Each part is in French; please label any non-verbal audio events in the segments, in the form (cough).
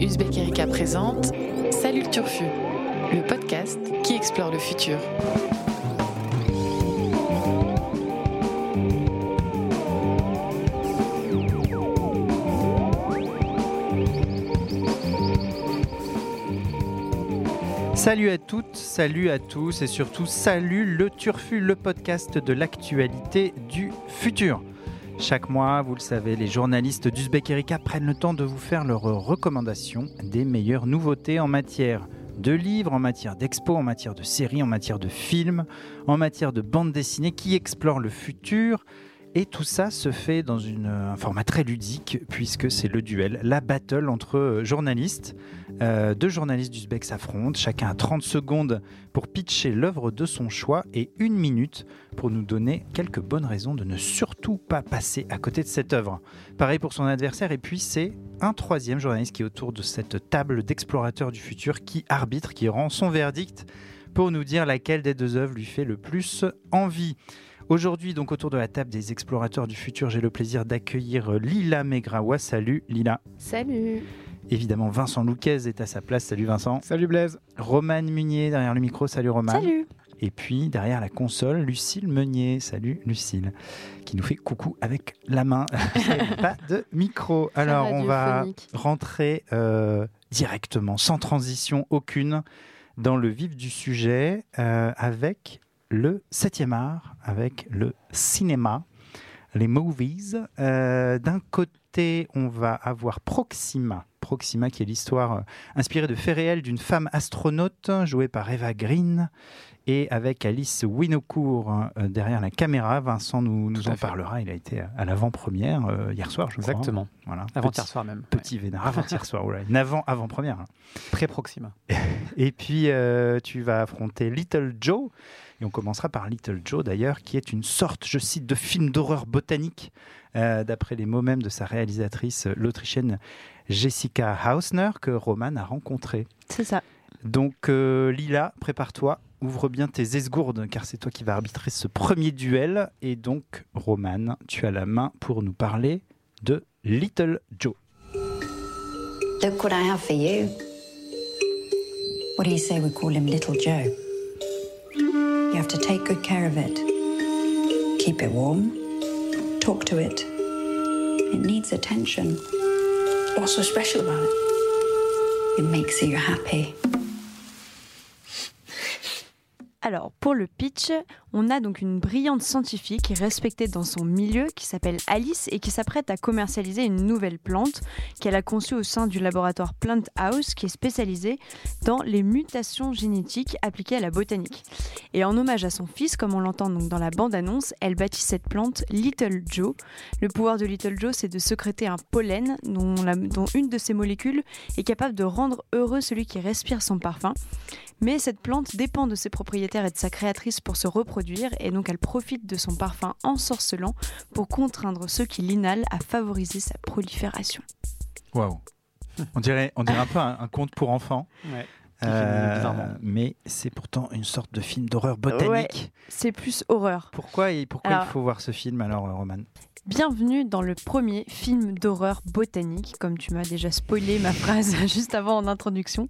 Uzbek Erika présente Salut le Turfu, le podcast qui explore le futur. Salut à toutes, salut à tous et surtout salut le Turfu, le podcast de l'actualité du futur. Chaque mois, vous le savez, les journalistes d'Uzbek Erika prennent le temps de vous faire leurs recommandations des meilleures nouveautés en matière de livres, en matière d'expo, en matière de séries, en matière de films, en matière de bandes dessinées qui explorent le futur. Et tout ça se fait dans un format très ludique, puisque c'est le duel, la battle entre journalistes. Euh, deux journalistes d'Uzbek s'affrontent, chacun a 30 secondes pour pitcher l'œuvre de son choix et une minute pour nous donner quelques bonnes raisons de ne surtout pas passer à côté de cette œuvre. Pareil pour son adversaire, et puis c'est un troisième journaliste qui est autour de cette table d'explorateurs du futur qui arbitre, qui rend son verdict pour nous dire laquelle des deux œuvres lui fait le plus envie. Aujourd'hui, donc autour de la table des explorateurs du futur, j'ai le plaisir d'accueillir Lila Megrawa. Salut Lila. Salut. Évidemment, Vincent Louquez est à sa place. Salut Vincent. Salut Blaise. Romane Munier derrière le micro. Salut Romane. Salut. Et puis derrière la console, Lucille Meunier. Salut Lucille. Qui nous fait coucou avec la main. (laughs) Pas de micro. Alors on va rentrer euh, directement, sans transition aucune, dans le vif du sujet euh, avec le 7e art avec le cinéma, les movies. Euh, D'un côté, on va avoir Proxima. Proxima, qui est l'histoire euh, inspirée de faits réels d'une femme astronaute jouée par Eva Green et avec Alice Winocourt euh, derrière la caméra. Vincent nous, nous en parlera. Il a été à l'avant-première euh, hier soir, je Exactement. crois. Voilà. Avant-hier soir même. Petit ouais. vénard. Avant-hier soir, voilà. (laughs) Une avant-avant-première. Hein. Pré-Proxima. et puis, euh, tu vas affronter Little Joe. Et on commencera par Little Joe d'ailleurs, qui est une sorte, je cite, de film d'horreur botanique, euh, d'après les mots même de sa réalisatrice, l'Autrichienne Jessica Hausner, que Roman a rencontrée. C'est ça. Donc euh, Lila, prépare-toi, ouvre bien tes esgourdes, car c'est toi qui vas arbitrer ce premier duel. Et donc, Roman, tu as la main pour nous parler de Little Joe. Look what I have for you. What do you say we call him Little Joe? You have to take good care of it. Keep it warm. Talk to it. It needs attention. What's so special about it? It makes you happy. Alors, pour le pitch, on a donc une brillante scientifique respectée dans son milieu qui s'appelle Alice et qui s'apprête à commercialiser une nouvelle plante qu'elle a conçue au sein du laboratoire Plant House qui est spécialisé dans les mutations génétiques appliquées à la botanique. Et en hommage à son fils, comme on l'entend donc dans la bande-annonce, elle bâtit cette plante Little Joe. Le pouvoir de Little Joe, c'est de secréter un pollen dont, dont une de ses molécules est capable de rendre heureux celui qui respire son parfum. Mais cette plante dépend de ses et de sa créatrice pour se reproduire et donc elle profite de son parfum ensorcelant pour contraindre ceux qui l'inhalent à favoriser sa prolifération. Waouh on dirait, on dirait un peu un, un conte pour enfants. Ouais. Euh, mais c'est pourtant une sorte de film d'horreur botanique. Ouais, c'est plus horreur. Pourquoi, et pourquoi alors, il faut voir ce film alors, Roman? Bienvenue dans le premier film d'horreur botanique, comme tu m'as déjà spoilé ma phrase (laughs) juste avant en introduction.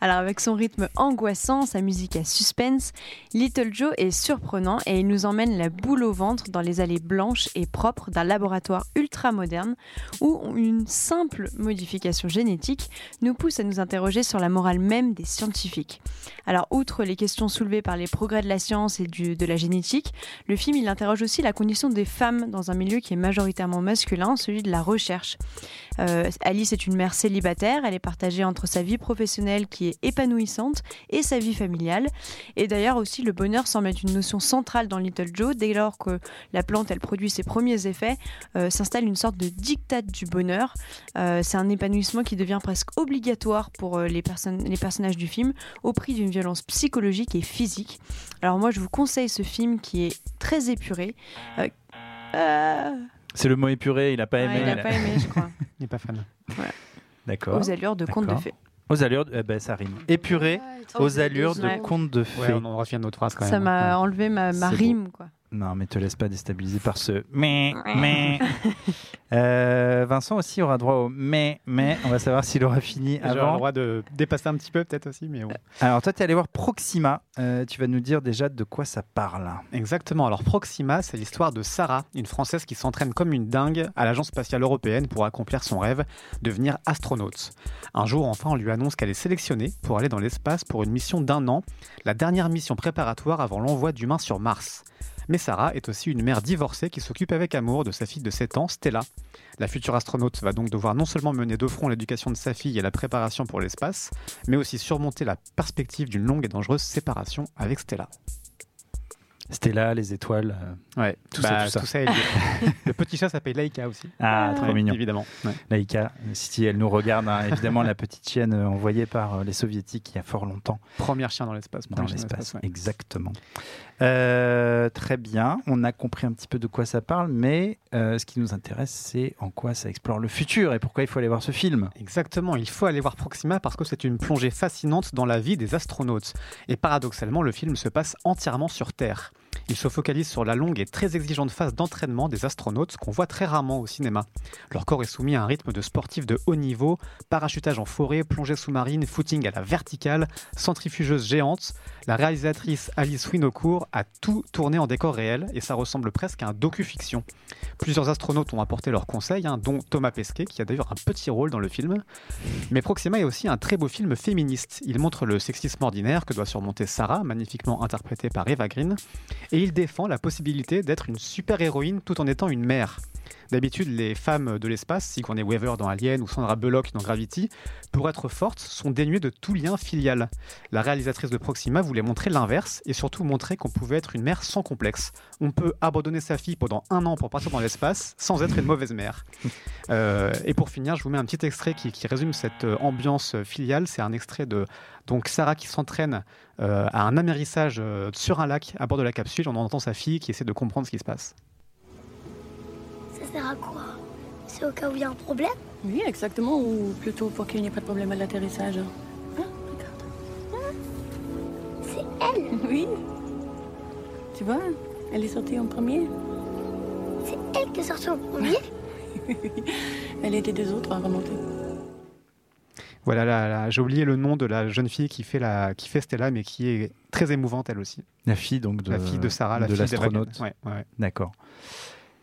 Alors avec son rythme angoissant, sa musique à suspense, Little Joe est surprenant et il nous emmène la boule au ventre dans les allées blanches et propres d'un laboratoire ultra moderne où une simple modification génétique nous pousse à nous interroger sur la morale même des scientifiques. Alors outre les questions soulevées par les progrès de la science et de la génétique, le film il interroge aussi la condition des femmes dans un milieu qui est majoritairement masculin, celui de la recherche. Euh, Alice est une mère célibataire, elle est partagée entre sa vie professionnelle qui est épanouissante et sa vie familiale. Et d'ailleurs aussi le bonheur semble être une notion centrale dans Little Joe. Dès lors que la plante elle produit ses premiers effets, euh, s'installe une sorte de diktat du bonheur. Euh, C'est un épanouissement qui devient presque obligatoire pour les, les personnages du film au prix d'une violence psychologique et physique. Alors moi je vous conseille ce film qui est très épuré. Euh... C'est le mot épuré, il n'a pas ouais, aimé. il n'a pas aimé, je crois. (laughs) il n'est pas fan. Ouais. D'accord. Aux allures de conte de fées. Aux allures, de... eh ben, ça rime. Épuré, aux allures de conte de fées. Ouais, on en refait une autre phrase quand même. Ça m'a enlevé ma, ma rime, quoi. Non, mais te laisse pas déstabiliser par ce mais, mais. (laughs) Euh, Vincent aussi aura droit au mais, mais. On va savoir s'il aura fini J'aurai le avant. droit de dépasser un petit peu peut-être aussi, mais bon. Alors, toi, tu es allé voir Proxima. Euh, tu vas nous dire déjà de quoi ça parle. Exactement. Alors Proxima, c'est l'histoire de Sarah, une Française qui s'entraîne comme une dingue à l'Agence spatiale européenne pour accomplir son rêve, devenir astronaute. Un jour, enfin, on lui annonce qu'elle est sélectionnée pour aller dans l'espace pour une mission d'un an, la dernière mission préparatoire avant l'envoi d'humains sur Mars. Mais Sarah est aussi une mère divorcée qui s'occupe avec amour de sa fille de 7 ans, Stella. La future astronaute va donc devoir non seulement mener de front l'éducation de sa fille et la préparation pour l'espace, mais aussi surmonter la perspective d'une longue et dangereuse séparation avec Stella. Stella, les étoiles. euh, Ouais, Tout ça, tout ça. (laughs) le petit chat s'appelle Laika aussi. Ah, trop Ouais, mignon. Évidemment. Ouais. Laïka, si elle nous regarde, hein, évidemment, la petite chienne euh, envoyée par euh, les soviétiques il y a fort longtemps Premier chien dans l'espace. dans l'espace. ouais. Exactement. Euh, très bien, on a compris un petit peu de quoi ça parle, mais euh, ce qui nous intéresse, c'est en quoi ça explore le futur et pourquoi il faut aller voir ce film. Exactement, il faut aller voir Proxima parce que c'est une plongée fascinante dans la vie des astronautes. Et paradoxalement, le film se passe entièrement sur Terre. Il se focalise sur la longue et très exigeante phase d'entraînement des astronautes qu'on voit très rarement au cinéma. Leur corps est soumis à un rythme de sportifs de haut niveau, parachutage en forêt, plongée sous-marine, footing à la verticale, centrifugeuse géante. La réalisatrice Alice Winocourt a tout tourné en décor réel et ça ressemble presque à un docu-fiction. Plusieurs astronautes ont apporté leurs conseils, hein, dont Thomas Pesquet, qui a d'ailleurs un petit rôle dans le film. Mais Proxima est aussi un très beau film féministe. Il montre le sexisme ordinaire que doit surmonter Sarah, magnifiquement interprétée par Eva Green, et il défend la possibilité d'être une super-héroïne tout en étant une mère. D'habitude, les femmes de l'espace, Sigourney Weaver dans Alien ou Sandra Bullock dans Gravity, pour être fortes, sont dénuées de tout lien filial. La réalisatrice de Proxima voulait montrer l'inverse et surtout montrer qu'on pouvait être une mère sans complexe. On peut abandonner sa fille pendant un an pour partir dans l'espace sans être une mauvaise mère. (laughs) Euh, et pour finir, je vous mets un petit extrait qui, qui résume cette euh, ambiance euh, filiale. C'est un extrait de donc Sarah qui s'entraîne euh, à un amérissage euh, sur un lac à bord de la capsule. On entend sa fille qui essaie de comprendre ce qui se passe. Ça sert à quoi? C'est au cas où il y a un problème? Oui, exactement, ou plutôt pour qu'il n'y ait pas de problème à l'atterrissage. Hein, regarde. C'est elle? (laughs) Oui. Tu vois, elle est sortie en premier. C'est elle qui est sortie en premier? (laughs) Elle était des autres à remonter. Voilà, là, là, j'ai oublié le nom de la jeune fille qui fait, la, qui fait Stella, mais qui est très émouvante elle aussi. La fille donc de, la fille de Sarah, la de fille l'astronaute. Ouais, ouais. D'accord.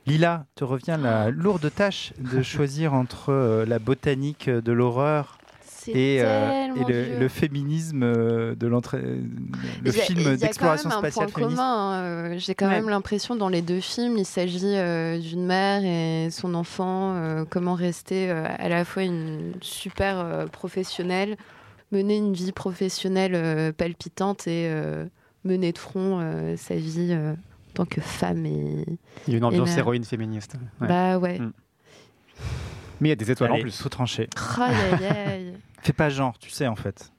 Lila, te revient la lourde tâche de (laughs) choisir entre euh, la botanique de l'horreur et, euh, et le, féminisme euh, de l'entrée, le a- film d'exploration spatiale point féministe. euh, J'ai quand Ouais. même l'impression dans les deux films, il s'agit euh, d'une mère et son enfant, comment rester à la fois une super professionnelle, mener une vie professionnelle palpitante et mener de front sa vie tant que femme. Et... Il y a une ambiance mère. héroïne féministe. Ouais. Bah ouais. Mm. Mais il y a des étoiles en plus. Aïe, aïe, aïe. (laughs) Fais pas genre, tu sais en fait.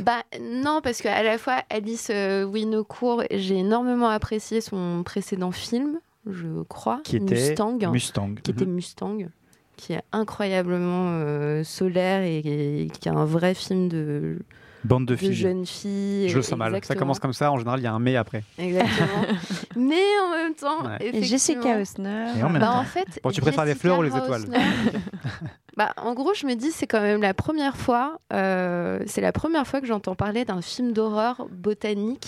Bah non, parce qu'à la fois Alice euh, Winocourt, j'ai énormément apprécié son précédent film, je crois, Qui était Mustang, Mustang. qui était Mustang, qui est incroyablement euh, solaire et, et qui est un vrai film de, Bande de de filles. jeunes filles. Je le sens mal. Ça commence comme ça. En général, il y a un mais après. Exactement. (laughs) Mais en même temps, Ouais. Et effectivement- Jessica Osner. Et en même bah, temps. en fait, Bon, tu préfères les fleurs ou les étoiles Hausner, (laughs) bah, En gros, je me dis, c'est quand même la première fois, euh, c'est la première fois que j'entends parler d'un film d'horreur botanique.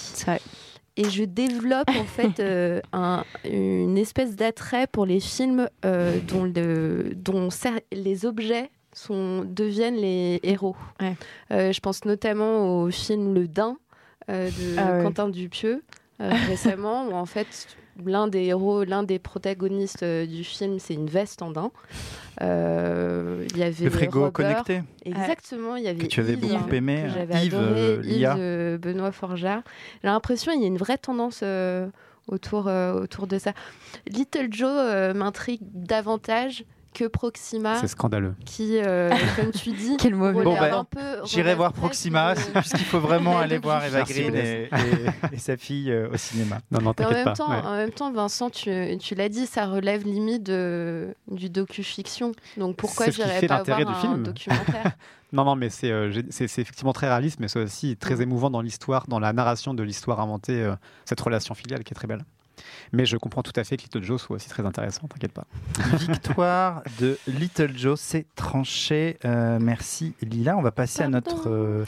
Et je développe en fait (laughs) euh, un- une espèce d'attrait pour les films euh, dont, le, dont cer- les objets sont, deviennent les héros. Ouais. Euh, je pense notamment au film Le Dain euh, de Ah ouais. Quentin Dupieux euh, (laughs) récemment, où en fait l'un des héros, l'un des protagonistes euh, du film, c'est une veste en daim. Euh, Il y avait Le frigo Robert. connecté Exactement, il y avait que tu avais Yves, beaucoup aimé. Yves, adoré, euh, Yves euh, Benoît Forjard. J'ai l'impression qu'il y a une vraie tendance euh, autour, euh, autour de ça. Little Joe euh, m'intrigue davantage que Proxima, C'est scandaleux. qui, euh, comme tu dis, (laughs) Quel mauvais. Bon, bah, un peu- J'irai voir Proxima, (laughs) (laughs) puisqu'il faut vraiment aller voir Eva Green et, et- et sa fille euh, au cinéma. Non, non, Mais en t'inquiète même, pas. temps, Ouais. en même temps, Vincent, tu, tu l'as dit, ça relève limite de, du docu-fiction. Donc pourquoi j'irais pas l'intérêt voir du un film. documentaire? Non, non, mais c'est euh, c'est effectivement très réaliste, mais c'est aussi très Mm. émouvant dans l'histoire, dans la narration de l'histoire inventée, euh, cette relation filiale qui est très belle. Mais je comprends tout à fait que Little Joe soit aussi très intéressant, t'inquiète pas. (laughs) Victoire de Little Joe, c'est tranché. Euh, merci Lila. On va passer à notre euh,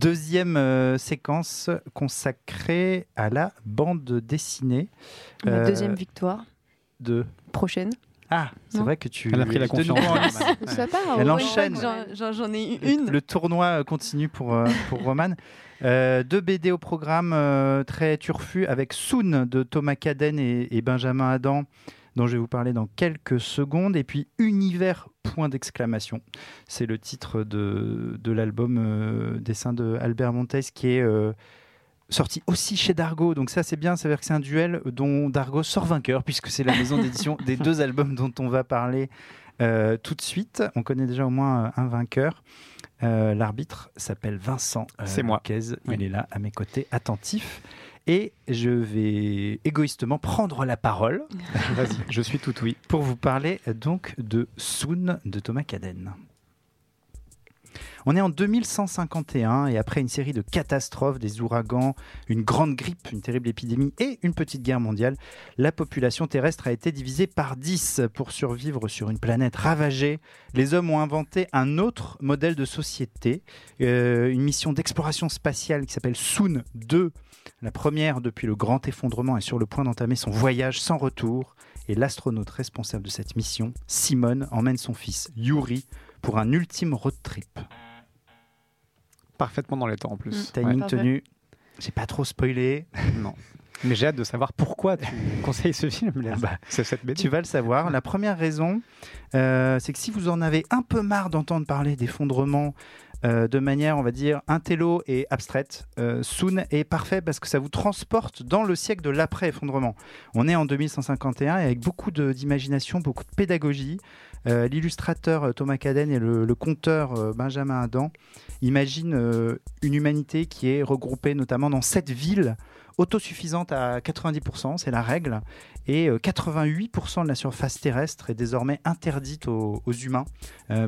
deuxième euh, séquence consacrée à la bande dessinée. La Euh, deuxième victoire de... prochaine. Ah, c'est vrai que tu... Elle a pris la confiance. (laughs) Ça part, Elle enchaîne. J'en- ai une. Le tournoi euh, continue pour, euh, pour Roman. Euh, deux BD au programme euh, très turfu avec Soon de Thomas Caden et, et Benjamin Adam, dont je vais vous parler dans quelques secondes. Et puis Univers, point d'exclamation. C'est le titre de, de l'album euh, dessin de Albert Montes qui est euh, sorti aussi chez Dargo. Donc ça c'est bien, ça veut dire que c'est un duel dont Dargo sort vainqueur, puisque c'est la maison d'édition des deux albums dont on va parler euh, tout de suite. On connaît déjà au moins euh, un vainqueur. Euh, L'arbitre s'appelle Vincent. euh, C'est moi. Oui. Il est là à mes côtés, attentif. Et je vais égoïstement prendre la parole Vas-y, (laughs) je suis tout oui. pour vous parler donc de Soon de Thomas Caden. On est en 2151 et après une série de catastrophes, des ouragans, une grande grippe, une terrible épidémie et une petite guerre mondiale, la population terrestre a été divisée par 10 pour survivre sur une planète ravagée. Les hommes ont inventé un autre modèle de société, euh, une mission d'exploration spatiale qui s'appelle Soon 2. La première depuis le grand effondrement est sur le point d'entamer son voyage sans retour et l'astronaute responsable de cette mission, Simone, emmène son fils Yuri pour un ultime road trip. Parfaitement dans les temps en plus. Timing parfait. tenu. J'ai pas trop spoilé. Ouais, (laughs) non. Mais j'ai hâte de savoir pourquoi tu (laughs) conseilles ce film. Léa. Bah, c'est cette. Tu vas le savoir. La première raison, euh, c'est que si vous en avez un peu marre d'entendre parler d'effondrement euh, de manière, on va dire, intello et abstraite, euh, Soon est parfait parce que ça vous transporte dans le siècle de l'après-effondrement. On est en 2151 et avec beaucoup de- d'imagination, beaucoup de pédagogie. Euh, L'illustrateur euh, Thomas Caden et le, conteur euh, Benjamin Adam imaginent une humanité qui est regroupée notamment dans sept villes autosuffisante à 90%, c'est la règle, et euh, 88% de la surface terrestre est désormais interdite aux, humains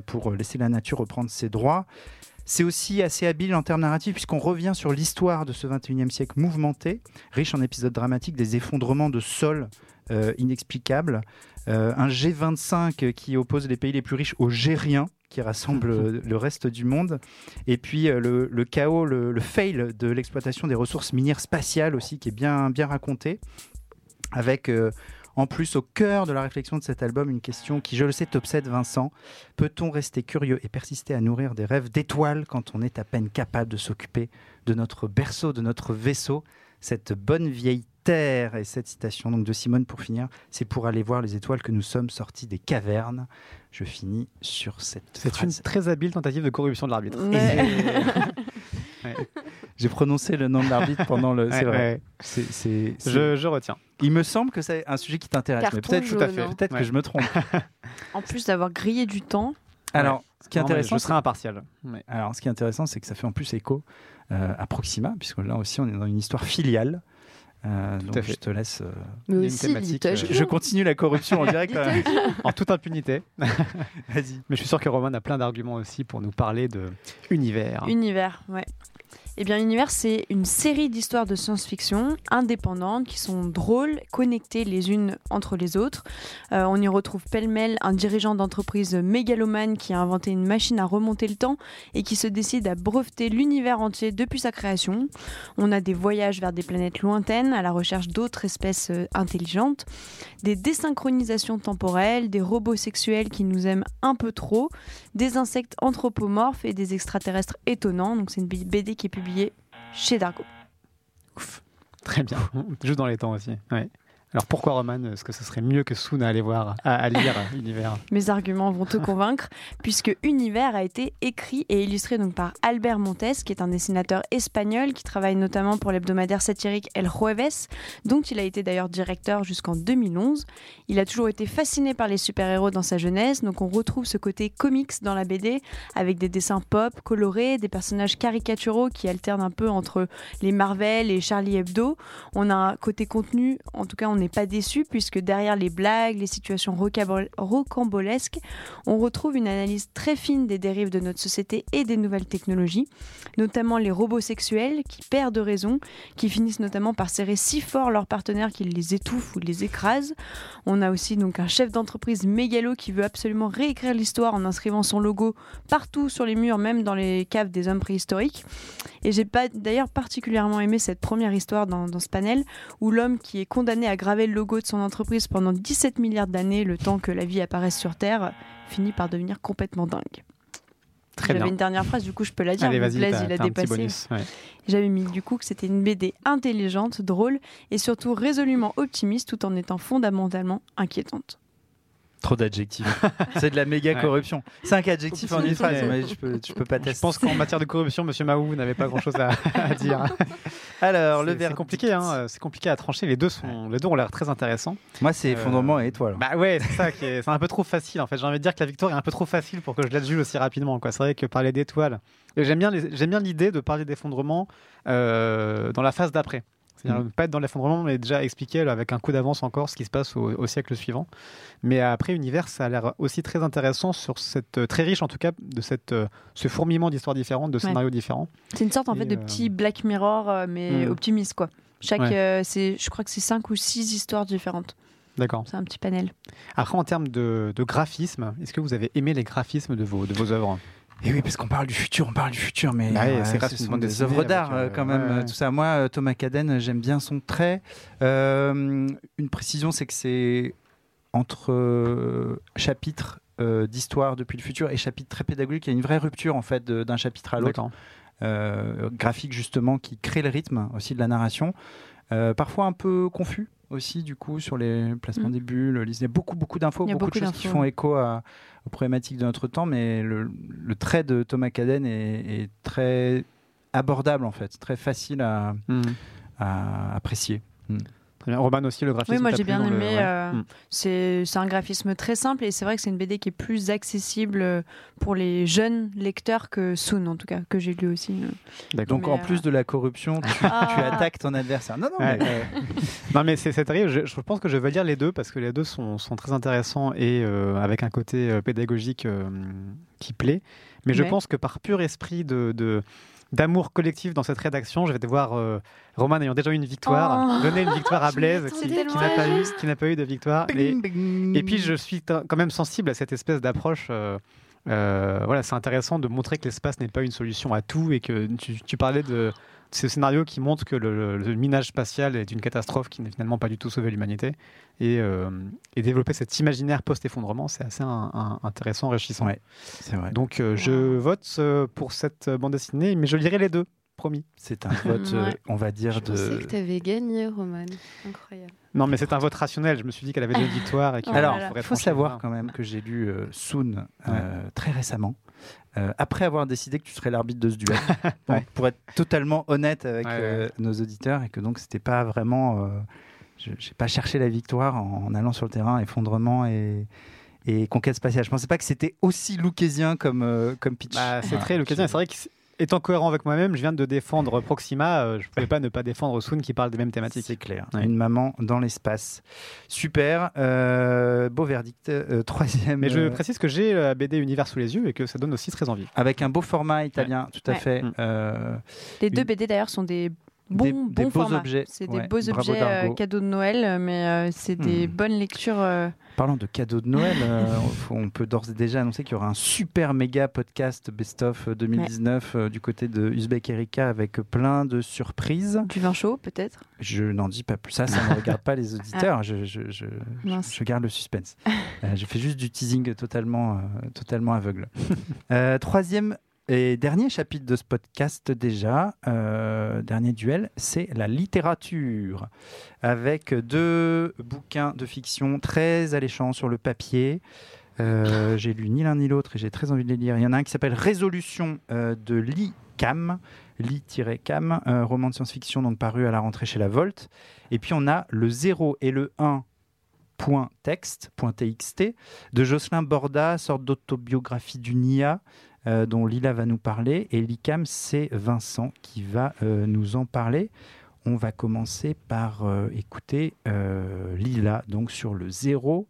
pour laisser la nature reprendre ses droits. C'est aussi assez habile en termes narratifs puisqu'on revient sur l'histoire de ce 21e siècle mouvementé, riche en épisodes dramatiques, des effondrements de sol euh, inexplicables, euh, un G25 qui oppose les pays les plus riches aux Gériens qui rassemble euh, le reste du monde, et puis euh, le, le chaos, le, le fail de l'exploitation des ressources minières spatiales aussi qui est bien, bien raconté, avec euh, en plus au cœur de la réflexion de cet album une question qui, je le sais, t'obsède Vincent. Peut-on rester curieux et persister à nourrir des rêves d'étoiles quand on est à peine capable de s'occuper de notre berceau, de notre vaisseau, cette bonne vieille terre Et cette citation donc de Simone pour finir, c'est pour aller voir les étoiles que nous sommes sortis des cavernes. Je finis sur cette C'est une très habile tentative de corruption de l'arbitre. (laughs) J'ai prononcé le nom de l'arbitre pendant le. C'est Ouais, vrai. ouais. C'est- c'est- c'est- Je, je retiens. Il me semble que c'est un sujet qui t'intéresse, mais peut-être jaune, tout à fait. hein. Peut-être Ouais. que je me trompe. (laughs) En plus d'avoir grillé du temps, Alors, ce qui est intéressant, je serai impartial. Alors, ce qui est intéressant, c'est que ça fait en plus écho euh, à Proxima, puisque là aussi, on est dans une histoire filiale. Euh, donc, je te laisse. euh, Mais aussi, thématique, euh. Je continue la corruption en (laughs) direct. euh, En toute impunité. (laughs) Vas-y. Mais je suis sûr que Roman a plein d'arguments aussi pour nous parler de univers. Univers, ouais. Eh bien, Univers, c'est une série d'histoires de science-fiction indépendantes qui sont drôles, connectées les unes entre les autres. Euh, on y retrouve pêle-mêle un dirigeant d'entreprise mégalomane qui a inventé une machine à remonter le temps et qui se décide à breveter l'univers entier depuis sa création. On a des voyages vers des planètes lointaines à la recherche d'autres espèces euh, intelligentes, des désynchronisations temporelles, des robots sexuels qui nous aiment un peu trop, des insectes anthropomorphes et des extraterrestres étonnants. Donc c'est une BD qui est publiée chez Dargo. Très bien. (laughs) Juste dans les temps aussi. Ouais. Alors pourquoi Roman Est-ce que ce serait mieux que Soon à aller voir, à, à lire (laughs) Univers? Mes arguments vont te convaincre, puisque Univers a été écrit et illustré donc par Albert Montes, qui est un dessinateur espagnol qui travaille notamment pour l'hebdomadaire satirique El Jueves, dont il a été d'ailleurs directeur jusqu'en 2011. Il a toujours été fasciné par les super-héros dans sa jeunesse, donc on retrouve ce côté comics dans la BD, avec des dessins pop, colorés, des personnages caricaturaux qui alternent un peu entre les Marvel et Charlie Hebdo. On a un côté contenu, en tout cas on est pas déçu puisque derrière les blagues, les situations rocambol- rocambolesques, on retrouve une analyse très fine des dérives de notre société et des nouvelles technologies, notamment les robots sexuels qui perdent raison, qui finissent notamment par serrer si fort leurs partenaires qu'ils les étouffent ou les écrasent. On a aussi donc un chef d'entreprise mégalo qui veut absolument réécrire l'histoire en inscrivant son logo partout sur les murs, même dans les caves des hommes préhistoriques. Et j'ai pas d'ailleurs particulièrement aimé cette première histoire dans, dans ce panel où l'homme qui est condamné à graver le logo de son entreprise pendant 17 milliards d'années, le temps que la vie apparaisse sur Terre, finit par devenir complètement dingue. Très J'avais bien. une dernière phrase, du coup je peux la dire. Allez, mais vas-y, Blaise, il a dépassé. bonus. ouais. J'avais mis du coup que c'était une BD intelligente, drôle et surtout résolument optimiste tout en étant fondamentalement inquiétante. Trop d'adjectifs. (laughs) c'est de la méga Ouais. corruption. Cinq adjectifs en une phrase, mais je peux, je peux pas Je tester. pense qu'en matière de corruption, Monsieur Mahou, vous n'avez pas grand-chose à, (laughs) à dire. Alors, le verdict. C'est compliqué, hein, euh, c'est compliqué à trancher. Les deux, sont, les deux ont l'air très intéressants. Moi, c'est Euh, effondrement et étoile. Bah ouais, c'est ça qui est, c'est un peu trop facile en fait. J'ai envie de dire que la victoire est un peu trop facile pour que je l'adjule aussi rapidement. Quoi. C'est vrai que parler d'étoiles, j'aime bien l'idée de parler d'effondrement euh, dans la phase d'après. C'est-à-dire Mm. pas être dans l'effondrement, mais déjà expliquer là, avec un coup d'avance encore ce qui se passe au, au siècle suivant. Mais après, Univers, ça a l'air aussi très intéressant sur cette, très riche en tout cas, de cette, ce fourmillement d'histoires différentes, de scénarios différents. C'est une sorte en Et, fait de euh, petit Black Mirror, euh, mais Hmm. optimiste quoi. Chaque, Ouais. euh, c'est, je crois que c'est cinq ou six histoires différentes. D'accord. C'est un petit panel. Après, en termes de, de graphisme, est-ce que vous avez aimé les graphismes de vos, de vos œuvres? Et oui, parce qu'on parle du futur, on parle du futur, mais Bah ouais, c'est reste ce sont des œuvres d'art euh, euh, quand même, ouais, ouais. tout ça. Moi, euh, Thomas Caden, j'aime bien son trait. Euh, une précision, c'est que c'est entre euh, chapitres euh, d'histoire depuis le futur et chapitres très pédagogiques. Il y a une vraie rupture en fait d'un chapitre à l'autre. D'accord. euh, graphique justement qui crée le rythme aussi de la narration. Euh, parfois un peu confus aussi du coup sur les placements Mm. des bulles. Il y a beaucoup beaucoup d'infos, beaucoup, beaucoup de choses qui font écho à- aux problématiques de notre temps, mais le, le trait de Thomas Caden est, est très abordable en fait, très facile à, à apprécier. Bien. Roman aussi, le graphisme. Oui, moi j'ai bien le- aimé. ouais. euh, Hmm. c'est, c'est un graphisme très simple et c'est vrai que c'est une BD qui est plus accessible euh, pour les jeunes lecteurs que Soon en tout cas, que j'ai lu aussi. euh. Donc Mais, en euh, plus de la corruption, tu, Ah. tu attaques ton adversaire. Non, non, Ouais. mais, euh, (laughs) Non, mais c'est terrible. Je, je pense que je vais lire les deux parce que les deux sont, sont très intéressants et euh, avec un côté pédagogique euh, qui plaît. Mais je pense que par pur esprit de. de- d'amour collectif dans cette rédaction, je vais devoir euh, Roman ayant déjà eu une victoire, Oh. donner une victoire à Blaise qui, n'a pas eu, qui pas eu de victoire. Et, bing, bing. Et puis je suis quand même sensible à cette espèce d'approche. euh, euh, voilà, c'est intéressant de montrer que l'espace n'est pas une solution à tout et que tu, tu parlais de ce scénario qui montre que le, le- le minage spatial est une catastrophe qui n'est finalement pas du tout sauvé l'humanité et, euh, et développer cet imaginaire post-effondrement, c'est assez un- un- intéressant, enrichissant. Ouais, c'est vrai. Donc euh, je vote euh, pour cette bande dessinée, mais je lirai les deux, promis. C'est un vote, euh, on va dire, Je de. que t'avais gagné, Roman. Incroyable. Non, mais c'est un vote rationnel. Je me suis dit qu'elle avait deux (laughs) victoires et qu'il Oh Alors, il faut savoir quand même que j'ai lu euh, Soon euh, très récemment, euh, après avoir décidé que tu serais l'arbitre de ce duel, (laughs) Bon, Ouais. pour être totalement honnête avec Ouais, euh, nos auditeurs, et que donc c'était pas vraiment, euh, je n'ai pas cherché la victoire en, en allant sur le terrain, effondrement et, et conquête spatiale. Je pensais pas que c'était aussi louquésien comme, euh, comme pitch. Bah, c'est très l'occasion. C'est vrai que étant cohérent avec moi-même, je viens de défendre Proxima. euh, je pouvais pas ne pas défendre Soon qui parle des mêmes thématiques. C'est clair. Ouais. Une maman dans l'espace. Super. Euh, beau verdict. Euh, troisième. Mais je euh, précise que j'ai la BD Univers sous les yeux et que ça donne aussi très envie. avec un beau format italien, tout à Ouais. fait. Mm. Euh, Les deux Une- BD d'ailleurs sont des bons, Des- des beaux objets. C'est Ouais, des beaux objets euh, cadeaux de Noël, mais euh, c'est des Hmm. bonnes lectures. euh, Parlant de cadeaux de Noël, euh, on peut d'ores et déjà annoncer qu'il y aura un super méga podcast best-of 2019 euh, du côté de Uzbek Erika avec plein de surprises. du vin chaud peut-être? Je n'en dis pas plus. Ça, ça ne regarde pas les auditeurs. Je, je- je- garde le suspense. (laughs) Je fais juste du teasing totalement, totalement aveugle. Troisième et dernier chapitre de ce podcast déjà, euh, dernier duel, c'est la littérature. Avec deux bouquins de fiction très alléchants sur le papier. Euh, (laughs) j'ai lu ni l'un ni l'autre et j'ai très envie de les lire. Il y en a un qui s'appelle Résolution euh, de Lee Cam, Lee-Cam, roman de science-fiction donc paru à la rentrée chez La Volte. Et puis on a le 0 et le 1 point texte, point TXT, de Jocelyn Borda, sorte d'autobiographie du NIA, euh, dont Lila va nous parler. Et l'ICAM, c'est Vincent qui va euh, nous en parler. on va commencer par euh, écouter Lila, donc sur le 0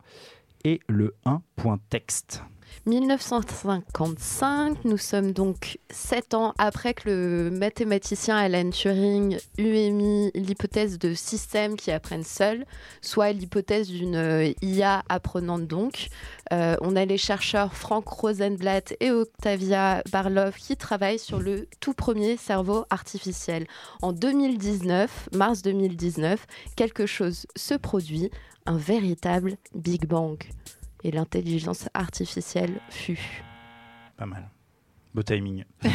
et le 1 point texte. 1955, nous sommes donc sept ans après que le mathématicien Alan Turing eut émis l'hypothèse de systèmes qui apprennent seuls, soit l'hypothèse d'une euh, IA apprenante donc. Euh, on a les chercheurs Frank Rosenblatt et Octavia Barlov qui travaillent sur le tout premier cerveau artificiel. En 2019, mars 2019, quelque chose se produit, un véritable Big Bang et l'intelligence artificielle fut. Pas mal. Beau timing. (laughs) (laughs)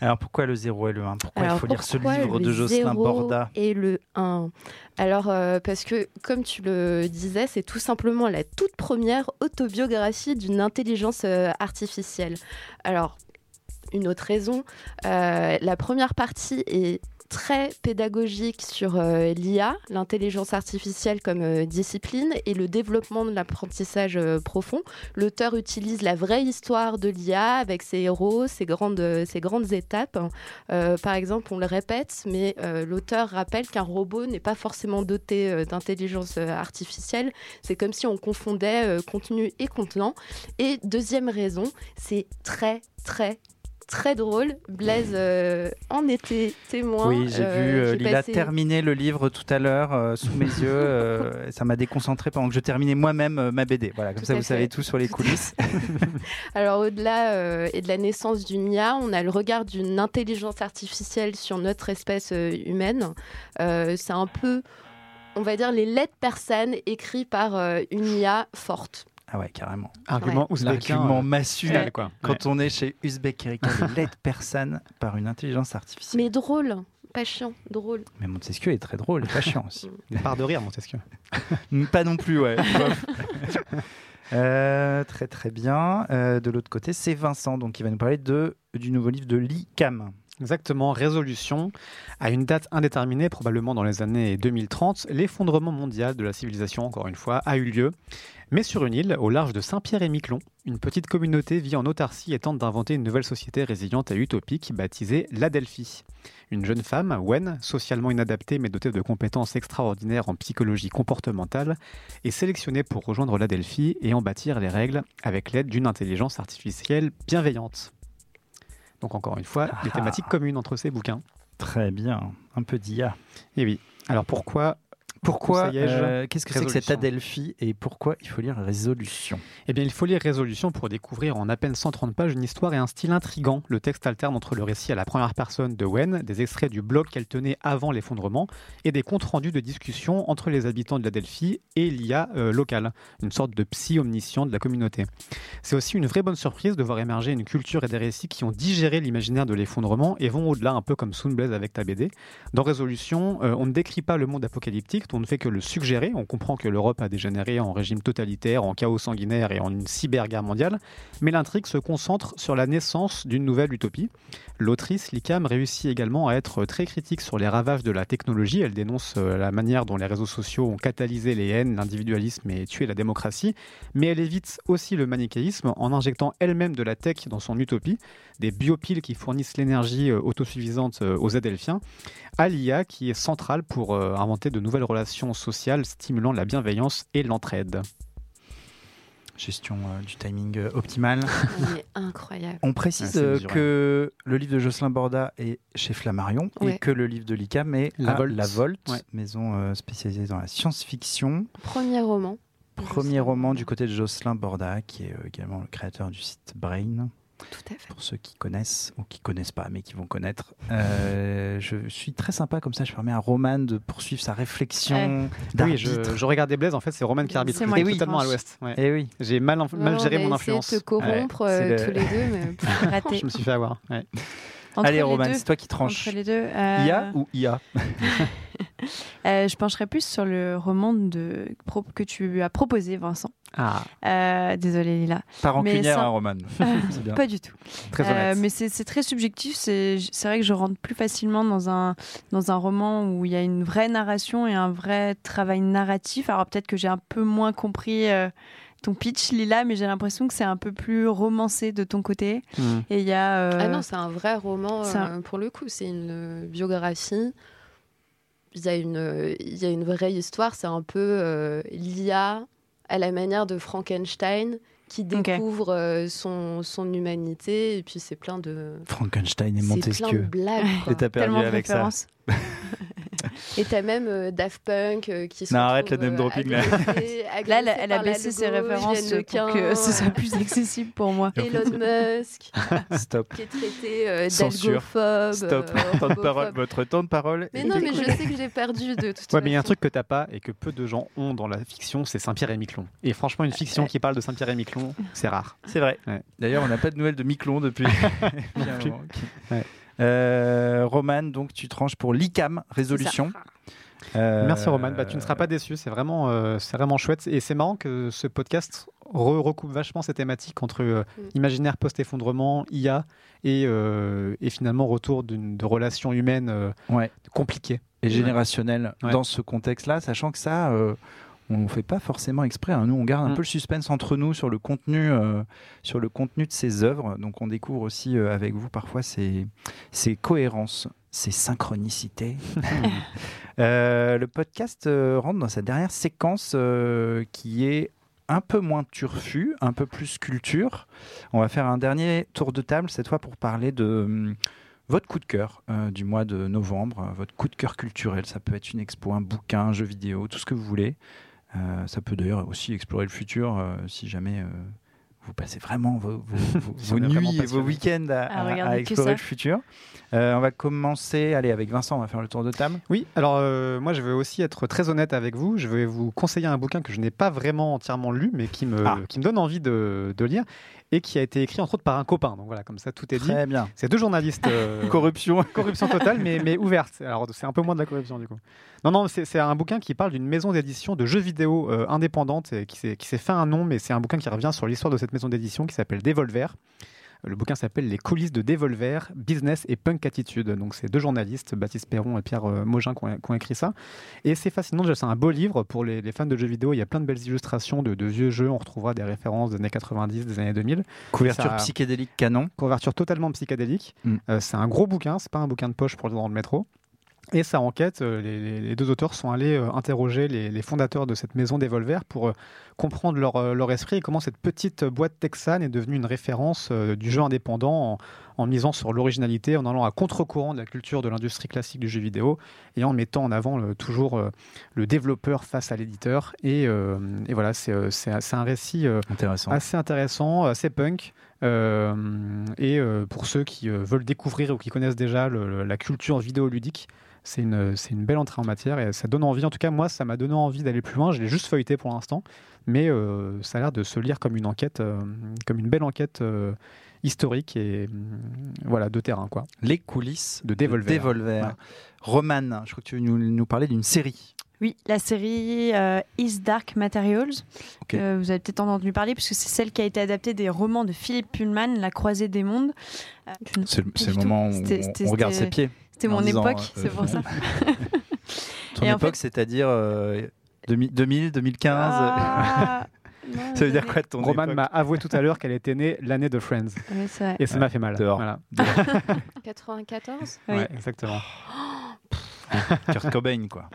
Alors pourquoi le 0 et le 1 Pourquoi Alors, il faut lire ce livre de Jocelyn 0 Borda? Et le 1. Alors, euh, parce que, comme tu le disais, c'est tout simplement la toute première autobiographie d'une intelligence euh, artificielle. Alors, une autre raison, euh, la première partie est très pédagogique sur euh, l'IA, l'intelligence artificielle comme euh, discipline et le développement de l'apprentissage euh, profond. L'auteur utilise la vraie histoire de l'IA avec ses héros, ses grandes, ses grandes étapes. Par exemple, on le répète, mais l'auteur rappelle qu'un robot n'est pas forcément doté d'intelligence artificielle. C'est comme si on confondait contenu et contenant. Et deuxième raison, c'est très, très, très drôle. Blaise euh, en était témoin. Oui, j'ai Euh, vu euh, Lila passé- terminer le livre tout à l'heure sous mes (laughs) yeux. ça m'a déconcentré pendant que je terminais moi-même ma BD. Voilà, comme Tout ça vous savez tout sur les coulisses. (laughs) Alors au-delà et de la naissance d'une IA, on a le regard d'une intelligence artificielle sur notre espèce humaine. C'est un peu, on va dire, les lettres persanes écrites par euh, une IA forte. Ah ouais, carrément. Argument Ouais. ouzbékien. L'argument euh, massu final, quoi. quand on est chez Uzbek Erika, de l'aide persane par une intelligence artificielle. Mais drôle, pas chiant, drôle. Mais Montesquieu est très drôle pas chiant aussi. (laughs) Des parts de rire, Montesquieu. Pas non plus, ouais. (laughs) Euh, très très bien. Euh, de l'autre côté, c'est Vincent, donc qui va nous parler de, du nouveau livre de Lee Cam. Exactement, résolution. À une date indéterminée, probablement dans les années 2030, l'effondrement mondial de la civilisation, encore une fois, a eu lieu. Mais sur une île, au large de Saint-Pierre-et-Miquelon, une petite communauté vit en autarcie et tente d'inventer une nouvelle société résiliente et utopique baptisée l'Adelphi. Une jeune femme, Wen, socialement inadaptée mais dotée de compétences extraordinaires en psychologie comportementale, est sélectionnée pour rejoindre l'Adelphi et en bâtir les règles avec l'aide d'une intelligence artificielle bienveillante. Donc encore une fois, des Ah. thématiques communes entre ces bouquins. Très bien. Un peu d'IA. Et oui. Alors pourquoi Pourquoi euh, Qu'est-ce que c'est que cette Adelphi et pourquoi il faut lire Résolution? Eh bien, il faut lire Résolution pour découvrir en à peine 130 pages une histoire et un style intrigant. Le texte alterne entre le récit à la première personne de Wen, des extraits du blog qu'elle tenait avant l'effondrement et des comptes rendus de discussions entre les habitants de la Delphi et l'IA euh, locale, une sorte de psy omniscient de la communauté. C'est aussi une vraie bonne surprise de voir émerger une culture et des récits qui ont digéré l'imaginaire de l'effondrement et vont au-delà, un peu comme Soonblaze avec ta BD. Dans Résolution, euh, on ne décrit pas le monde apocalyptique, on ne fait que le suggérer. On comprend que l'Europe a dégénéré en régime totalitaire, en chaos sanguinaire et en une cyberguerre mondiale, mais l'intrigue se concentre sur la naissance d'une nouvelle utopie. L'autrice, Likam, réussit également à être très critique sur les ravages de la technologie. Elle dénonce euh, la manière dont les réseaux sociaux ont catalysé les haines, l'individualisme et tué la démocratie, mais elle évite aussi le manichéisme en injectant elle-même de la tech dans son utopie, des biopiles qui fournissent l'énergie euh, autosuffisante euh, aux Adelphiens, à l'IA qui est centrale pour inventer de nouvelles relations sociales stimulant la bienveillance et l'entraide. Gestion euh, du timing euh, optimal. Il est incroyable. On précise Ah, euh, que le livre de Jocelyn Borda est chez Flammarion et que le livre de Licam est La à Volte. La Volte, Ouais. maison euh, spécialisée dans la science-fiction. Premier roman. Premier roman du côté de Jocelyn Borda, qui est euh, également le créateur du site Brain. Tout à fait. Pour ceux qui connaissent ou qui connaissent pas, mais qui vont connaître. (laughs) Je suis très sympa comme ça. Je permets à Roman de poursuivre sa réflexion. Oui, d'arbitre. je, je regardais Blaise, en fait, c'est Roman qui arbitre. J'étais qui totalement à l'ouest. ouais. Eh oui. J'ai mal, mal Non, géré mon essayé influence. de te corrompre Ouais, euh, le- tous les deux, mais (laughs) Raté. Je me suis fait avoir. ouais. Entre Allez, les Roman, c'est toi qui tranches. Entre les deux. euh, IA ou IA? (laughs) je pencherai plus sur le roman de, que tu as proposé, Vincent. Ah, Euh, désolée, Lila. Pas rancunière, ça- hein, Roman. (laughs) Bien. Pas du tout. très Euh, honnête. mais c'est très subjectif. C'est vrai que je rentre plus facilement dans un, dans un roman où il y a une vraie narration et un vrai travail narratif. Alors peut-être que j'ai un peu moins compris euh, ton pitch, Lila, mais j'ai l'impression que c'est un peu plus romancé de ton côté. Hmm. Et il y a. euh, Ah non, c'est un vrai roman un- euh, pour le coup. C'est une euh, biographie. Il y, a une, il y a une vraie histoire. C'est un peu euh, l'IA à la manière de Frankenstein qui découvre euh, son, son humanité. Et puis c'est plein de. Frankenstein et C'est plein de Montesquieu. blagues. quoi. Et t'as perdu tellement de avec ça. (laughs) Et t'as même euh, Daft Punk euh, qui se Non, arrête le name euh, dropping, là. Là, elle, elle a baissé ses références pour que ce soit plus accessible pour moi. Elon Musk, (laughs) Stop. qui est traité euh, d'algophobe. Stop. euh, (laughs) Temps de parole, votre temps de parole. Mais non, mais je sais que j'ai perdu de toute Ouais, mais il y a un truc que t'as pas et que peu de gens ont dans la fiction, c'est Saint-Pierre et Miquelon. Et franchement, une fiction qui parle de Saint-Pierre et Miquelon, c'est rare. C'est vrai. Ouais. D'ailleurs, on n'a pas de nouvelles de Miquelon depuis. (laughs) Ouais. Euh, Roman, donc tu tranches pour l'ICAM résolution. Euh, Merci Roman, bah, tu ne seras pas déçu, c'est vraiment, euh, c'est vraiment chouette. Et c'est marrant que ce podcast re- recoupe vachement ces thématiques entre euh, Mm. imaginaire post-effondrement, IA et, euh, et finalement retour d'une de relations humaines euh, Ouais. compliquées. et générationnel Ouais. dans ce contexte-là, sachant que ça, euh, on ne fait pas forcément exprès. hein. Nous, on garde un Mm. peu le suspense entre nous sur le contenu, euh, sur le contenu de ces œuvres. Donc, on découvre aussi euh, avec vous parfois ces, ces cohérences, ces synchronicités. (laughs) Euh, le podcast rentre dans sa dernière séquence qui est un peu moins turfu, un peu plus culture. On va faire un dernier tour de table, cette fois pour parler de hum, votre coup de cœur euh, du mois de novembre, euh, votre coup de cœur culturel. Ça peut être une expo, un bouquin, un jeu vidéo, tout ce que vous voulez. Euh, ça peut d'ailleurs aussi explorer le futur euh, si jamais euh, vous passez vraiment vos, vos- vos- (laughs) Si vos on est vraiment nuits et vos week-ends à, À explorer le futur. Euh, on va commencer, allez, avec Vincent, on va faire le tour de table. Oui, alors euh, moi je veux aussi être très honnête avec vous. Je vais vous conseiller un bouquin que je n'ai pas vraiment entièrement lu, mais qui me, Ah. qui me donne envie de, de lire et qui a été écrit entre autres par un copain. Donc voilà, comme ça tout est dit. Très bien. C'est deux journalistes. euh, (laughs) Corruption. corruption totale, mais, mais ouverte. Alors, c'est un peu moins de la corruption, du coup. Non, non, c'est un bouquin qui parle d'une maison d'édition de jeux vidéo euh, indépendante et qui s'est qui s'est fait un nom, mais c'est un bouquin qui revient sur l'histoire de cette maison d'édition qui s'appelle Devolver. Le bouquin s'appelle Les coulisses de Devolver, Business et Punk Attitude. Donc, c'est deux journalistes, Baptiste Perron et Pierre euh, Mogin, qui ont, qui ont écrit ça. Et c'est fascinant. C'est un beau livre pour les, les fans de jeux vidéo. Il y a plein de belles illustrations de, de vieux jeux. On retrouvera des références des années 90, des années 2000. Couverture Ça- psychédélique canon. Couverture totalement psychédélique. Mm. Euh, c'est un gros bouquin, c'est pas un bouquin de poche pour le dans le métro. Et ça enquête, euh, les, deux auteurs sont allés euh, interroger les, les fondateurs de cette maison Devolver pour euh, comprendre leur, leur esprit et comment cette petite boîte texane est devenue une référence du jeu indépendant en, en misant sur l'originalité, en allant à contre-courant de la culture de l'industrie classique du jeu vidéo et en mettant en avant le- toujours le développeur face à l'éditeur. Et, et voilà, c'est un récit Intéressant. assez intéressant, assez punk. Euh, et euh, pour ceux qui euh, veulent découvrir ou qui connaissent déjà le- la culture vidéoludique, c'est une, une belle entrée en matière et ça donne envie. En tout cas, moi, ça m'a donné envie d'aller plus loin. Je l'ai juste feuilleté pour l'instant, mais euh, ça a l'air de se lire comme une enquête, euh, comme une belle enquête euh, historique et euh, voilà de terrain quoi. Les coulisses De Devolver. Devolver. Ouais. Roman, je crois que tu veux nous, nous parler d'une série. Oui, la série euh, Is Dark Materials. Ok. Euh, vous avez peut-être entendu parler, puisque c'est celle qui a été adaptée des romans de Philippe Pullman, La Croisée des mondes. Euh, C'est le, moment où C'était- on- c'était- on regarde ses pieds. C'était mon disant, époque, euh, c'est pour ça. (laughs) Ton Et en époque, c'est-à-dire euh, 2000, 2000, 2015 Ah, (laughs) non, Ça veut dire quoi ton Roman m'a avoué tout à l'heure qu'elle était née l'année de Friends (laughs) Ouais, c'est vrai. et ça Ouais, m'a fait mal. dehors. Voilà. 94 Oui. Ouais, exactement. (gasps) Kurt Cobain, quoi.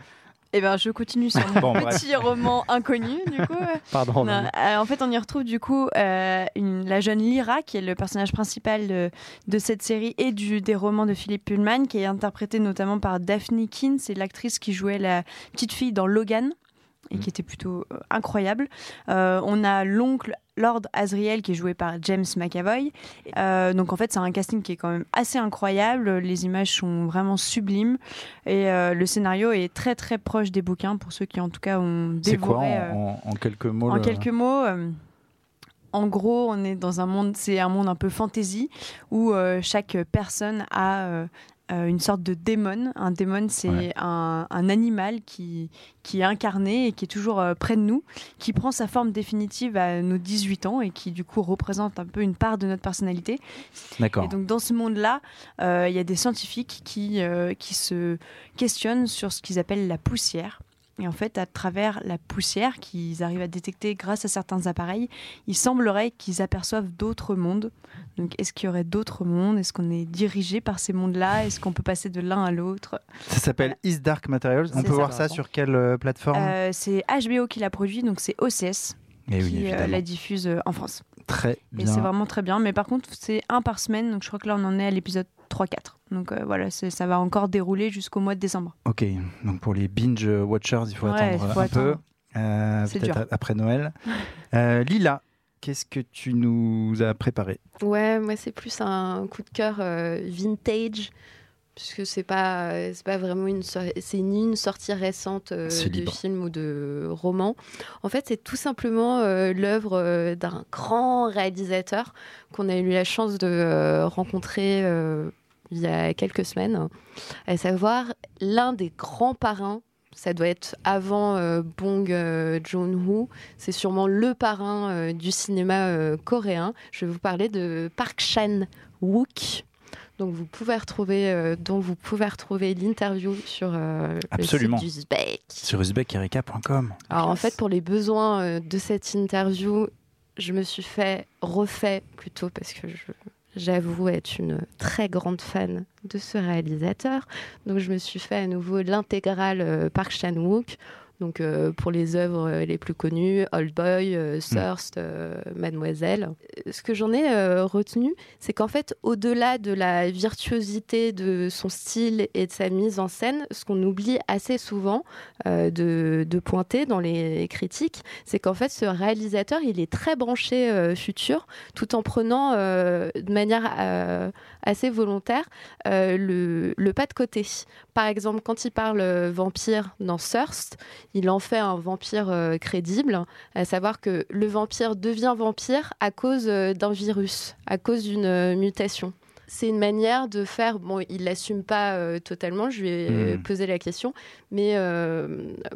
Eh ben, je continue sur mon (laughs) Bon, bref. petit roman inconnu, du coup. Pardon. Non, euh, en fait, on y retrouve du coup euh, une- la jeune Lyra, qui est le personnage principal de, de cette série et du, des romans de Philippe Pullman, qui est interprétée notamment par Daphne Keane, c'est l'actrice qui jouait la petite fille dans Logan et qui était plutôt euh, incroyable. Euh, on a l'oncle Lord Asriel qui est joué par James McAvoy. Euh, donc en fait, c'est un casting qui est quand même assez incroyable. Les images sont vraiment sublimes et euh, le scénario est très très proche des bouquins pour ceux qui en tout cas ont C'est quoi dévoré. en, euh, en- en quelques mots en le- quelques mots, euh, en gros, on est dans un monde, c'est un monde un peu fantasy où euh, chaque personne a euh, euh, une sorte de démon. Un démon, c'est Ouais. un, un animal qui, qui est incarné et qui est toujours euh, près de nous, qui prend sa forme définitive à nos 18 ans et qui du coup représente un peu une part de notre personnalité. D'accord. Et donc dans ce monde-là, euh, il y a des scientifiques qui, qui se questionnent sur ce qu'ils appellent la poussière. Et en fait, à travers la poussière qu'ils arrivent à détecter grâce à certains appareils, il semblerait qu'ils aperçoivent d'autres mondes. Donc, est-ce qu'il y aurait d'autres mondes? Est-ce qu'on est dirigé par ces mondes-là? Est-ce qu'on peut passer de l'un à l'autre? Ça s'appelle Is Dark Materials. On peut ça. voir ça sur quelle euh, plateforme? Euh, C'est HBO qui l'a produit, donc c'est OCS Eh oui, qui euh, la diffuse en France. Très Et bien. c'est vraiment très bien. Mais par contre, c'est un par semaine, donc je crois que là, on en est à l'épisode 3-4. Donc euh, voilà, ça va encore dérouler jusqu'au mois de décembre. Ok, donc pour les binge watchers, il faut Ouais, attendre faut un peu. Euh, Peut-être après Noël. (laughs) Euh, Lila, qu'est-ce que tu nous as préparé? Ouais, moi c'est plus un coup de cœur euh, vintage, puisque c'est pas c'est pas vraiment une so- c'est ni une sortie récente euh, de film ou de roman. En fait, c'est tout simplement euh, l'œuvre euh, d'un grand réalisateur qu'on a eu la chance de euh, rencontrer euh, il y a quelques semaines, à savoir l'un des grands parrains. Ça doit être avant euh, Bong euh, Joon-ho. C'est sûrement le parrain euh, du cinéma euh, coréen. Je vais vous parler de Park Chan-wook. Donc vous pouvez retrouver, euh, dont vous pouvez retrouver l'interview sur euh, Absolument. le site. Sur uzbekerika.com. Alors en fait, pour les besoins euh, de cette interview, je me suis fait refait plutôt parce que je- j'avoue être une très grande fan de ce réalisateur. Donc je me suis fait à nouveau l'intégrale euh, Park Chan-wook. Donc euh, pour les œuvres euh, les plus connues, Old Boy, euh, Thirst, euh, Mademoiselle. Ce que j'en ai retenu, c'est qu'en fait, au-delà de la virtuosité de son style et de sa mise en scène, ce qu'on oublie assez souvent de, de pointer dans les critiques, c'est qu'en fait, ce réalisateur, il est très branché futur, tout en prenant de manière assez volontaire le, le pas de côté. Par exemple, quand il parle vampire dans Thirst, il en fait un vampire euh, crédible, à savoir que le vampire devient vampire à cause euh, d'un virus, à cause d'une euh, mutation. C'est une manière de faire. Bon, il l'assume pas totalement. Je lui ai Mhm. posé la question, mais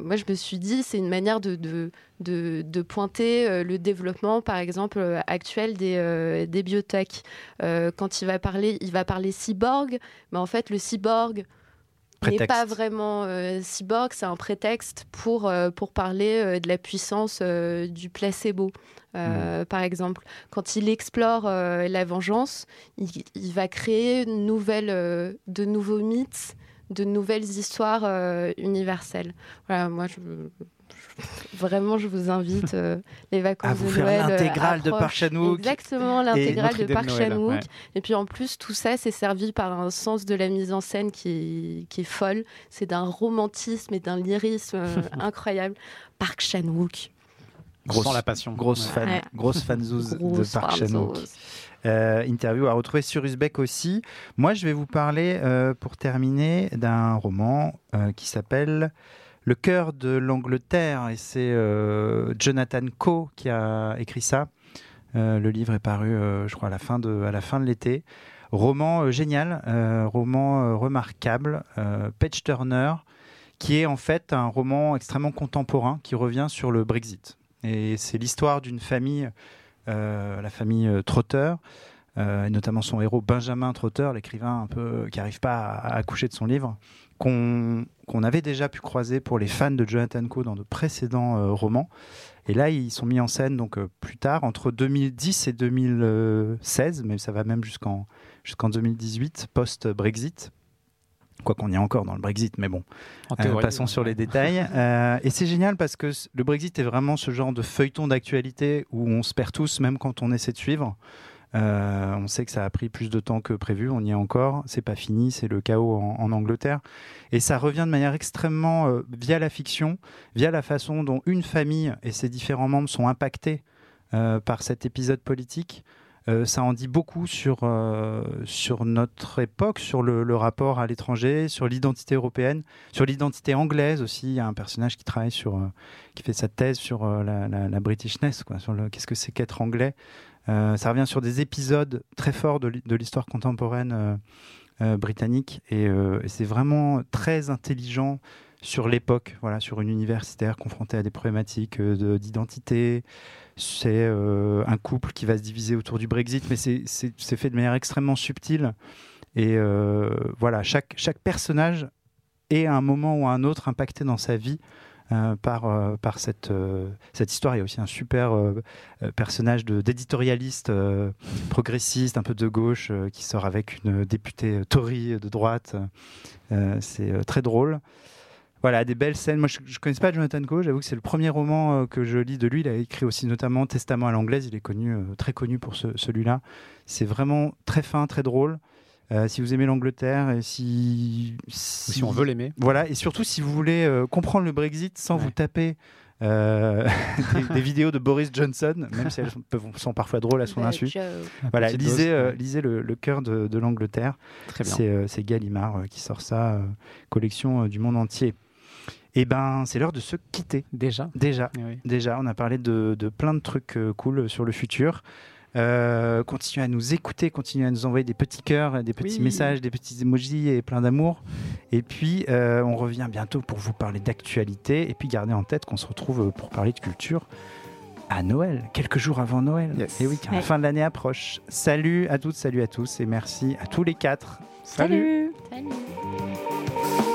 moi je me suis dit c'est une manière de, de, de, de pointer euh, le développement, par exemple euh, actuel des, euh, des biotech. Quand il va parler, il va parler cyborg, mais en fait le cyborg n'est pas vraiment euh, cyborg, c'est un prétexte pour, euh, pour parler euh, de la puissance du placebo. Euh, Par exemple, quand il explore la vengeance, il, il va créer une nouvelle, de nouveaux mythes, de nouvelles histoires universelles. Voilà, moi, je- (laughs) vraiment, je vous invite euh, les vacances À vous de faire Noël. euh, l'intégrale de. Park Chan-wook. Exactement, l'intégrale de Park Noël, Chan-wook. ouais. Et puis en plus, tout ça, c'est servi par un sens de la mise en scène qui est, qui est folle. C'est d'un romantisme et d'un lyrisme euh, (laughs) incroyable. Park Chan-wook. On sent la passion. Grosse Ouais. fan, Ouais. grosse fanzouse de Grosse Park. Chan-wook. Euh, interview à retrouver sur Uzbek aussi. Moi, je vais vous parler, euh, pour terminer, d'un roman euh, qui s'appelle Le cœur de l'Angleterre. Et c'est euh, Jonathan Coe qui a écrit ça. Euh, le livre est paru, euh, je crois, à la fin de, l'été. Roman génial, roman remarquable, Page Turner, qui est en fait un roman extrêmement contemporain qui revient sur le Brexit. Et c'est l'histoire d'une famille, la famille Trotter, et notamment son héros Benjamin Trotter, l'écrivain un peu qui n'arrive pas à, accoucher de son livre, qu'on avait déjà pu croiser pour les fans de Jonathan Coe dans de précédents euh, romans. Et là, ils sont mis en scène donc euh, plus tard, entre 2010 et 2016, mais ça va même jusqu'en jusqu'en 2018, post-Brexit. Quoi qu'on y est encore dans le Brexit, mais bon. Euh, passons sur les détails. (laughs) Euh, et c'est génial parce que le Brexit est vraiment ce genre de feuilleton d'actualité où on se perd tous, même quand on essaie de suivre. Euh, on sait que ça a pris plus de temps que prévu, on y est encore, c'est pas fini, c'est le chaos en, Angleterre. Et ça revient de manière extrêmement, euh, via la fiction, via la façon dont une famille et ses différents membres sont impactés euh, par cet épisode politique. Ça en dit beaucoup sur, sur notre époque, sur le, rapport à l'étranger, sur l'identité européenne, sur l'identité anglaise aussi. Il y a un personnage qui travaille sur, qui fait sa thèse sur la, Britishness, quoi, sur qu'est-ce que c'est qu'être anglais. Euh, ça revient sur des épisodes très forts de l'hi- de l'histoire contemporaine euh, euh, britannique et, c'est vraiment très intelligent sur l'époque, voilà, sur une universitaire confrontée à des problématiques de- d'identité. C'est un couple qui va se diviser autour du Brexit, mais c'est- fait de manière extrêmement subtile. Et voilà, chaque, chaque personnage est à un moment ou à un autre impacté dans sa vie euh, par, euh, par cette, euh, cette histoire. Il y a aussi un super personnage d'éditorialiste progressiste, un peu de gauche, qui sort avec une députée Tory de droite. C'est très drôle. Voilà, des belles scènes. Moi, je ne connaissais pas Jonathan Coe. J'avoue que c'est le premier roman que je lis de lui. Il a écrit aussi notamment Testament à l'anglaise. Il est connu, très connu pour ce- celui-là. C'est vraiment très fin, très drôle. Euh, si vous aimez l'Angleterre et si, Si on veut l'aimer. voilà, et surtout si vous voulez euh, comprendre le Brexit sans Ouais. vous taper euh, (laughs) des, des vidéos de Boris Johnson, même si elles sont, peuvent- sont parfois drôles à son insu. Voilà, lisez, euh, lisez le, le cœur de, de l'Angleterre. Très bien. C'est euh, c'est Gallimard euh, qui sort ça, euh, collection euh, du monde entier. Et ben, c'est l'heure de se quitter. Déjà. Déjà, Eh oui. déjà, on a parlé de, de plein de trucs euh, cool sur le futur. Euh, continuez à nous écouter, continuez à nous envoyer des petits cœurs, des petits Oui. messages, des petits emojis et plein d'amour. Et puis, euh, on revient bientôt pour vous parler d'actualité. Et puis, gardez en tête qu'on se retrouve pour parler de culture à Noël, quelques jours avant Noël. Yes. Et oui, car la Ouais. fin de l'année approche. Salut à toutes, salut à tous, et merci à tous les quatre. Salut Salut.